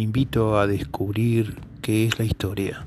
invito a descubrir qué es la historia.